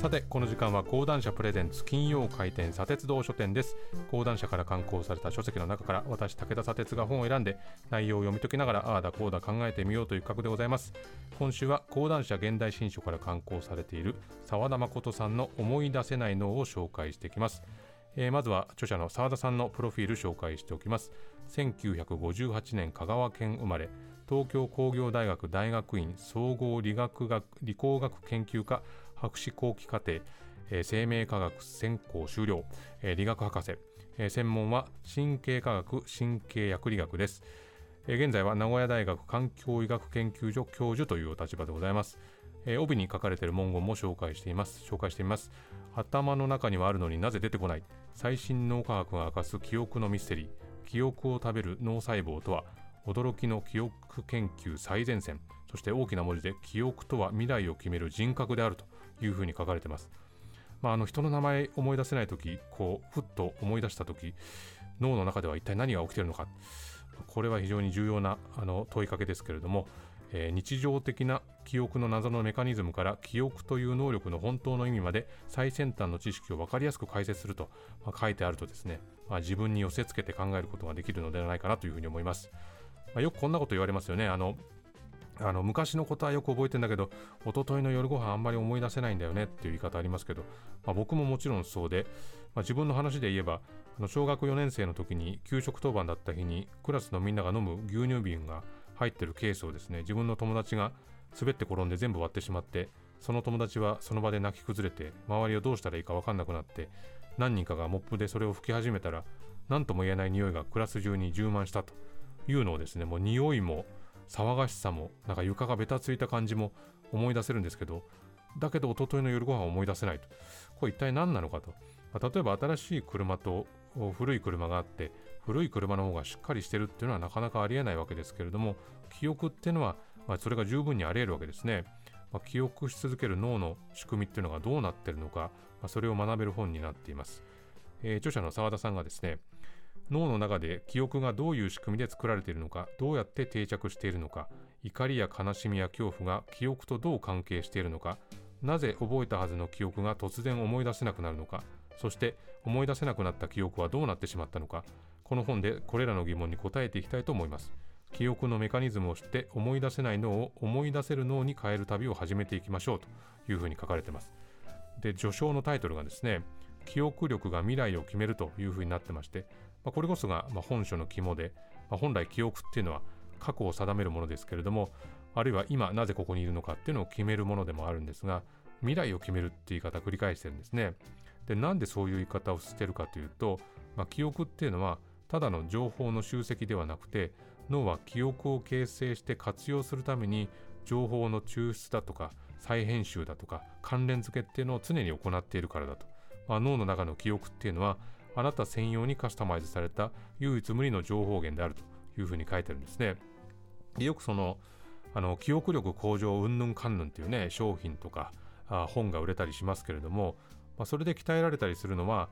さてこの時間は講談社プレゼンツ金曜開店砂鉄道書店です。講談社から刊行された書籍の中から私武田砂鉄が本を選んで内容を読み解きながらああだこうだ考えてみようという企画でございます。今週は講談社現代新書から刊行されている澤田誠さんの思い出せない脳を紹介していきます。えー、まずは著者の澤田さんのプロフィール紹介しておきます。1958年香川県生まれ東京工業大学大学院総合理学学理工学研究科博士後期課程、えー、生命科学専攻修了、えー、理学博士、えー、専門は神経科学神経薬理学です、え、現在は名古屋大学環境医学研究所教授というお立場でございます。え、帯に書かれている文言も紹介しています。紹介しています。頭の中にはあるのになぜ出てこない。最新脳科学が明かす記憶のミステリー。記憶を食べる脳細胞とは驚きの記憶研究最前線。そして大きな文字で記憶とは未来を決める人格であると。いうふうに書かれてます。まあ、あの人の名前思い出せない時こうふっと思い出した時脳の中では一体何が起きているのかこれは非常に重要なあの問いかけですけれども、えー、日常的な記憶の謎のメカニズムから記憶という能力の本当の意味まで最先端の知識を分かりやすく解説すると、まあ、書いてあるとですね、まあ、自分に寄せつけて考えることができるのではないかなというふうに思います。まあ、よくこんなこと言われますよね。あのあの昔のことはよく覚えてんだけど一昨日の夜ご飯あんまり思い出せないんだよねっていう言い方ありますけど、まあ、僕ももちろんそうで、まあ、自分の話で言えばあの小学4年生の時に給食当番だった日にクラスのみんなが飲む牛乳瓶が入ってるケースをですね自分の友達が滑って転んで全部割ってしまってその友達はその場で泣き崩れて周りをどうしたらいいか分かんなくなって何人かがモップでそれを拭き始めたら何とも言えない匂いがクラス中に充満したというのをですねもう匂いも騒がしさもなんか床がべたついた感じも思い出せるんですけどだけど一昨日の夜ご飯を思い出せないと。これ一体何なのかと、まあ、例えば新しい車と古い車があって古い車の方がしっかりしてるっていうのはなかなかありえないわけですけれども記憶っていうのは、まあ、それが十分にあり得るわけですね、まあ、記憶し続ける脳の仕組みっていうのがどうなってるのか、まあ、それを学べる本になっています、えー、著者の澤田さんがですね脳の中で記憶がどういう仕組みで作られているのかどうやって定着しているのか怒りや悲しみや恐怖が記憶とどう関係しているのかなぜ覚えたはずの記憶が突然思い出せなくなるのかそして思い出せなくなった記憶はどうなってしまったのかこの本でこれらの疑問に答えていきたいと思います。記憶のメカニズムを知って思い出せない脳を思い出せる脳に変える旅を始めていきましょうというふうに書かれています。で序章のタイトルがですね記憶力が未来を決めるというふうになってましてまあ、これこそがま本書の肝で、まあ、本来記憶っていうのは過去を定めるものですけれどもあるいは今なぜここにいるのかっていうのを決めるものでもあるんですが未来を決めるっていう言い方を繰り返してるんですね。でなんでそういう言い方をしてるかというと、まあ、記憶っていうのはただの情報の集積ではなくて脳は記憶を形成して活用するために情報の抽出だとか再編集だとか関連付けっていうのを常に行っているからだと、まあ、脳の中の記憶っていうのはあなた専用にカスタマイズされた唯一無二の情報源であるというふうに書いてるんですね。よくそのあの記憶力向上うんぬんかんぬんっていうね商品とかあ本が売れたりしますけれども、まあ、それで鍛えられたりするのは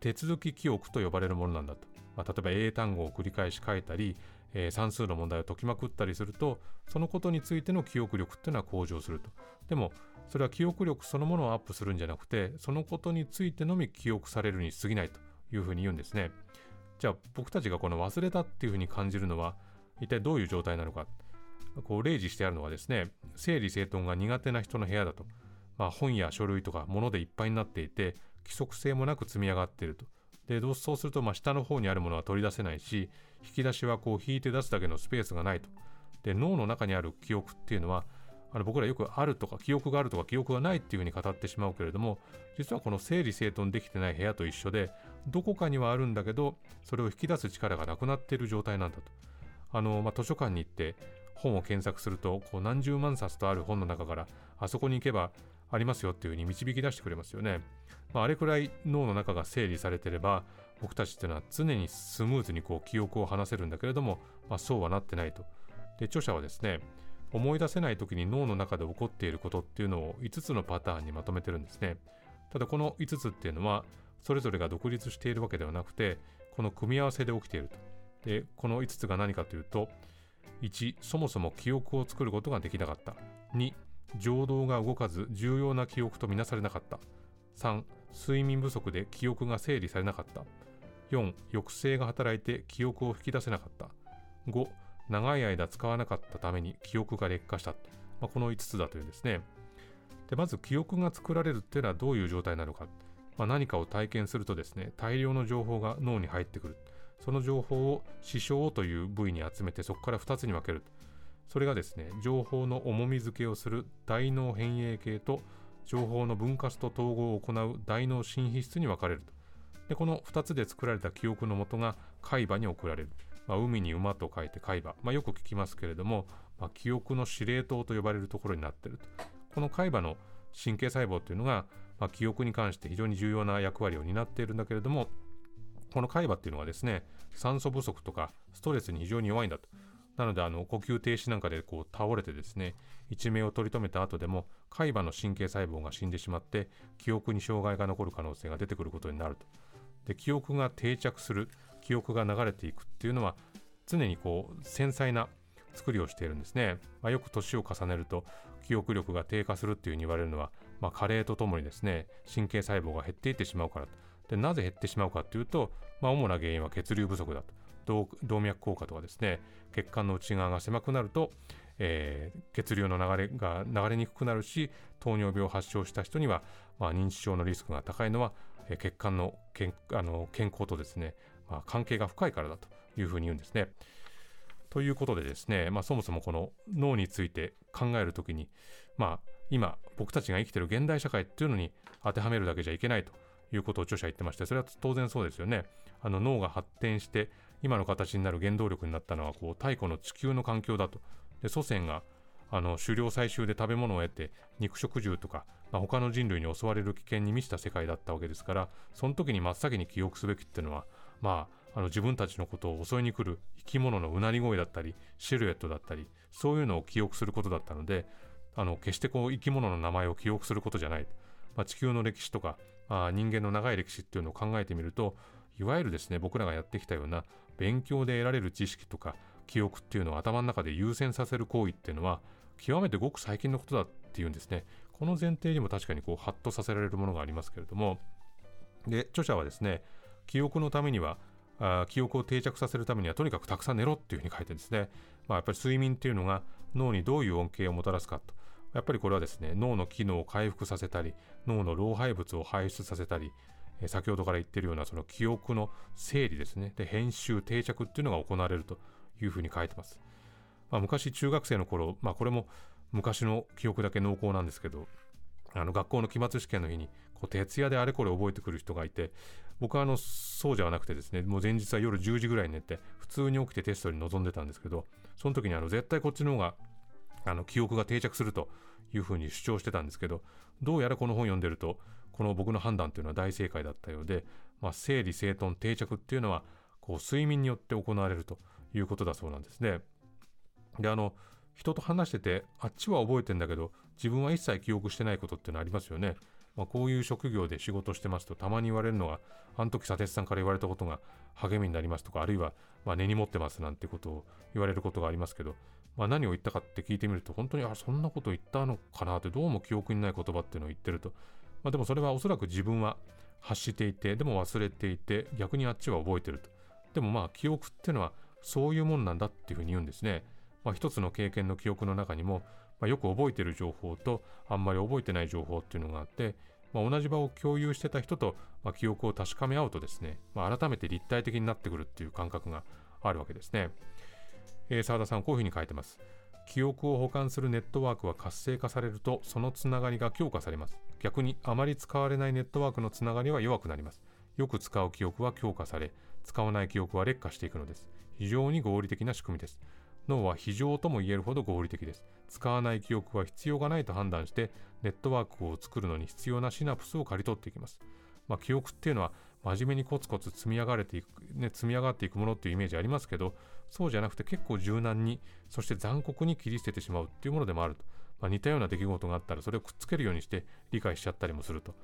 手続き記憶と呼ばれるものなんだと、まあ、例えば英単語を繰り返し書いたり、えー、算数の問題を解きまくったりするとそのことについての記憶力っていうのは向上すると。でもそれは記憶力そのものをアップするんじゃなくてそのことについてのみ記憶されるに過ぎないと。いうふうに言うんですね。じゃあ僕たちがこの忘れたっていうふうに感じるのは一体どういう状態なのか。こう例示してあるのはですね、整理整頓が苦手な人の部屋だと。まあ、本や書類とか物でいっぱいになっていて規則性もなく積み上がっていると。でそうするとまあ下の方にあるものは取り出せないし引き出しはこう引いて出すだけのスペースがないと。で脳の中にある記憶っていうのはあの僕らよくあるとか記憶があるとか記憶がないっていうふうに語ってしまうけれども実はこの整理整頓できてない部屋と一緒でどこかにはあるんだけどそれを引き出す力がなくなっている状態なんだと。あの、まあ、図書館に行って本を検索するとこう何十万冊とある本の中からあそこに行けばありますよっていうふうに導き出してくれますよね、まあ、あれくらい脳の中が整理されてれば僕たちっていうのは常にスムーズにこう記憶を話せるんだけれども、まあ、そうはなってないと。で著者はですね思い出せない時に脳の中で起こっていることっていうのを5つのパターンにまとめてるんですね。ただこの5つっていうのはそれぞれが独立しているわけではなくてこの組み合わせで起きていると。でこの5つが何かというと1そもそも記憶を作ることができなかった。2情動が動かず重要な記憶とみなされなかった。3睡眠不足で記憶が整理されなかった。4抑制が働いて記憶を引き出せなかった。5長い間使わなかったために記憶が劣化した、まあ、この5つだというんですね。でまず記憶が作られるっていうのはどういう状態なのか、まあ、何かを体験するとですね大量の情報が脳に入ってくる。その情報を視床という部位に集めてそこから2つに分ける。それがですね情報の重み付けをする大脳変影系と情報の分割と統合を行う大脳新皮質に分かれる。とでこの2つで作られた記憶のもとが海馬に送られる、まあ、海に馬と書いて海馬、まあ、よく聞きますけれども、まあ、記憶の司令塔と呼ばれるところになっていると。この海馬の神経細胞というのが、まあ、記憶に関して非常に重要な役割を担っているんだけれどもこの海馬っていうのはですね酸素不足とかストレスに非常に弱いんだと。なのであの呼吸停止なんかでこう倒れてですね一命を取り留めた後でも海馬の神経細胞が死んでしまって記憶に障害が残る可能性が出てくることになると。で記憶が定着する記憶が流れていくっていうのは常にこう繊細な作りをしているんですね、まあ、よく年を重ねると記憶力が低下するっていうふうに言われるのは、まあ、加齢とともにですね神経細胞が減っていってしまうからでなぜ減ってしまうかっていうと、まあ、主な原因は血流不足だと動脈硬化とかですね血管の内側が狭くなると、えー、血流の流れが流れにくくなるし糖尿病を発症した人には、まあ、認知症のリスクが高いのは、えー、血管の健あの健康とですね、まあ、関係が深いからだというふうに言うんですね。ということでですね、まあ、そもそもこの脳について考えるときに、まあ、今僕たちが生きている現代社会っていうのに当てはめるだけじゃいけないということを著者は言ってましてそれは当然そうですよね。あの脳が発展して今の形になる原動力になったのはこう太古の地球の環境だと。で祖先があの狩猟採集で食べ物を得て肉食獣とか、まあ、他の人類に襲われる危険に満ちた世界だったわけですからその時に真っ先に記憶すべきっていうのはまああの自分たちのことを襲いに来る生き物のうなり声だったりシルエットだったりそういうのを記憶することだったのであの決してこう生き物の名前を記憶することじゃない、まあ、地球の歴史とか、あ、人間の長い歴史っていうのを考えてみるといわゆるですね僕らがやってきたような勉強で得られる知識とか記憶っていうのを頭の中で優先させる行為っていうのは極めてごく最近のことだっていうんですね。この前提にも確かにこうハッとさせられるものがありますけれども。で著者はですね記憶のためにはあ記憶を定着させるためにはとにかくたくさん寝ろっていうふうに書いてですね、まあ、やっぱり睡眠っていうのが脳にどういう恩恵をもたらすかと。やっぱりこれはですね脳の機能を回復させたり脳の老廃物を排出させたり先ほどから言ってるようなその記憶の整理ですね。で編集定着っていうのが行われるというふうに書いてます、まあ、昔中学生の頃、まあ、これも昔の記憶だけ濃厚なんですけどあの学校の期末試験の日にこう徹夜であれこれ覚えてくる人がいて僕はあのそうじゃなくてですねもう前日は夜10時ぐらいに寝て普通に起きてテストに臨んでたんですけどその時にあの絶対こっちの方があの記憶が定着するというふうに主張してたんですけどどうやらこの本読んでるとこの僕の判断というのは大正解だったようで、まあ、整理整頓定着っていうのはこう睡眠によって行われるということだそうなんですね。であの人と話しててあっちは覚えてんだけど自分は一切記憶してないことっていうのありますよね。まあ、こういう職業で仕事してますとたまに言われるのがあの時佐哲さんから言われたことが励みになりますとかあるいはまあ根に持ってますなんてことを言われることがありますけど、まあ、何を言ったかって聞いてみると本当にあそんなこと言ったのかなってどうも記憶にない言葉っていうのを言ってると。まあ、でもそれはおそらく自分は発していてでも忘れていて逆にあっちは覚えてると。でもまあ記憶っていうのはそういうもんなんだっていうふうに言うんですね、まあ、一つの経験の記憶の中にも、まあ、よく覚えてる情報とあんまり覚えてない情報っていうのがあって、まあ、同じ場を共有してた人と、ま、記憶を確かめ合うとですね、ま、改めて立体的になってくるっていう感覚があるわけですね、えー、澤田さんこういうふうに書いてます。記憶を保管するネットワークは活性化されるとそのつながりが強化されます。逆にあまり使われないネットワークのつながりは弱くなります。よく使う記憶は強化され使わない記憶は劣化していくのです。非常に合理的な仕組みです。脳は非常とも言えるほど合理的です。使わない記憶は必要がないと判断してネットワークを作るのに必要なシナプスを刈り取っていきます。まあ、記憶っていうのは真面目にコツコツ積み上がれていく、ね、積み上がっていくものっていうイメージありますけどそうじゃなくて結構柔軟にそして残酷に切り捨ててしまうっていうものでもあると、まあ、似たような出来事があったらそれをくっつけるようにして理解しちゃったりもすると、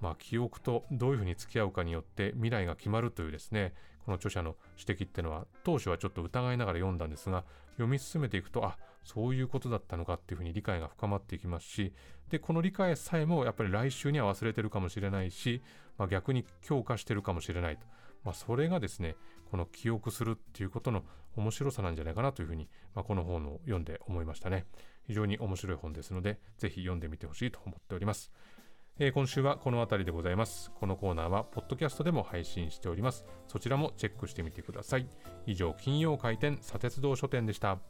まあ、記憶とどういうふうに付き合うかによって未来が決まるというですねこの著者の指摘っていうのは当初はちょっと疑いながら読んだんですが読み進めていくとあそういうことだったのかっていうふうに理解が深まっていきますしでこの理解さえもやっぱり来週には忘れてるかもしれないし、まあ、逆に強化してるかもしれないと、まあ、それがですねこの記憶するっていうことの面白さなんじゃないかなというふうに、まあ、この本を読んで思いましたね。非常に面白い本ですのでぜひ読んでみてほしいと思っております。えー、今週はこの辺りでございます。このコーナーは、ポッドキャストでも配信しております。そちらもチェックしてみてください。以上、金曜開店、砂鉄道書店でした。